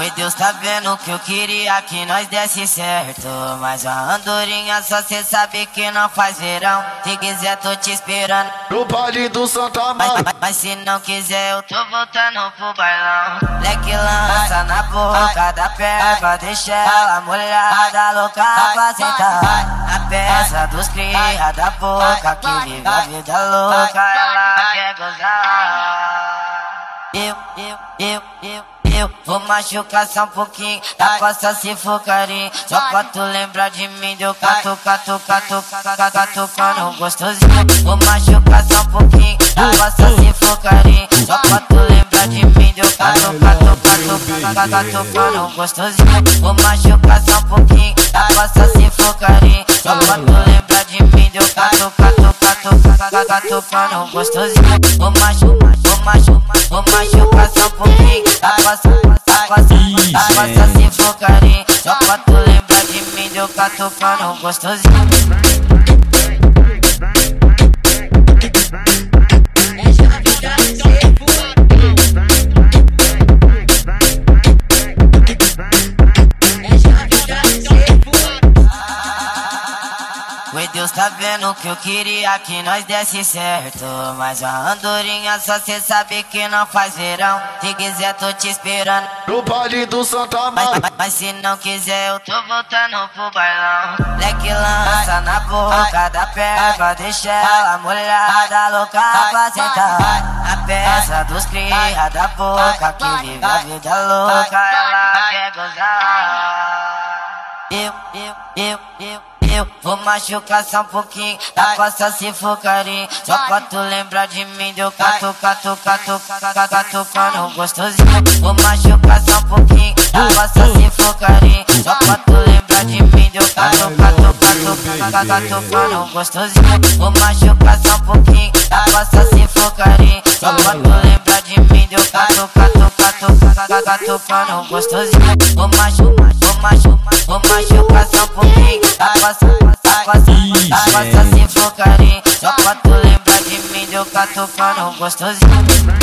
Oi, Deus tá vendo que eu queria que nós desse certo. Mas a andorinha só cê sabe que não faz verão. Se quiser, tô te esperando. No baile do Santa Mas, Maria. mas- mas se não quiser, eu tô voltando pro bailão. Leque lança na boca da perna, deixa ela molhada, louca pra sentar. A peça dos cria da boca, que vive a vida louca, ela quer gozar. Eu, eu, eu, eu, eu vou machucar só um pouquinho Da costa se for carinho. Só pra tu lembrar de mim Deu catu, catu, catu, catu, catucando gostosinho. Vou machucar só um pouquinho Da costa se for carinho. Só pra tu lembrar de mim Deu catu, catu, catu, catucando gostosinho. Vou machucar só um pouquinho Da costa se for carinho. Só pra tu lembrar de mim Deu catu, catu, catu, catu, catucando gostosinho. Vou machucar, vou machucar, vou machucar só um pouquinho da costa se for carinho Só pra tu lembrar de mim Deu catucando gostosinho Oi, Deus tá vendo que eu queria que nós desse certo. Mas a andorinha só cê sabe que não faz verão. Se quiser, tô te esperando. No baile do Santa Mas, Maria. mas- mas se não quiser, eu tô voltando pro bailão. Leque lança na boca da perna, deixa ela molhada, louca pra sentar. A peça dos cria da boca, que vive a vida louca, ela quer gozar. Eu, eu, eu, eu, eu vou machucar só um pouquinho Da costa se for carinho. Só pra tu lembrar de mim Deu catu, catu, catu, catu, catucando gostosinho. Vou machucar só um pouquinho Da costa se for carinho. Só pra tu lembrar de mim Deu catu, catu, catu, catu, catucando gostosinho. Vou machucar só um pouquinho Da costa se for carinho. Só pra tu catu, catucando gostosinho Vou machucar, vou machucar, vou machucar só um pouquinho costa, da costa se for carinho Só pra tu lembrar de mim Deu catucando gostosinho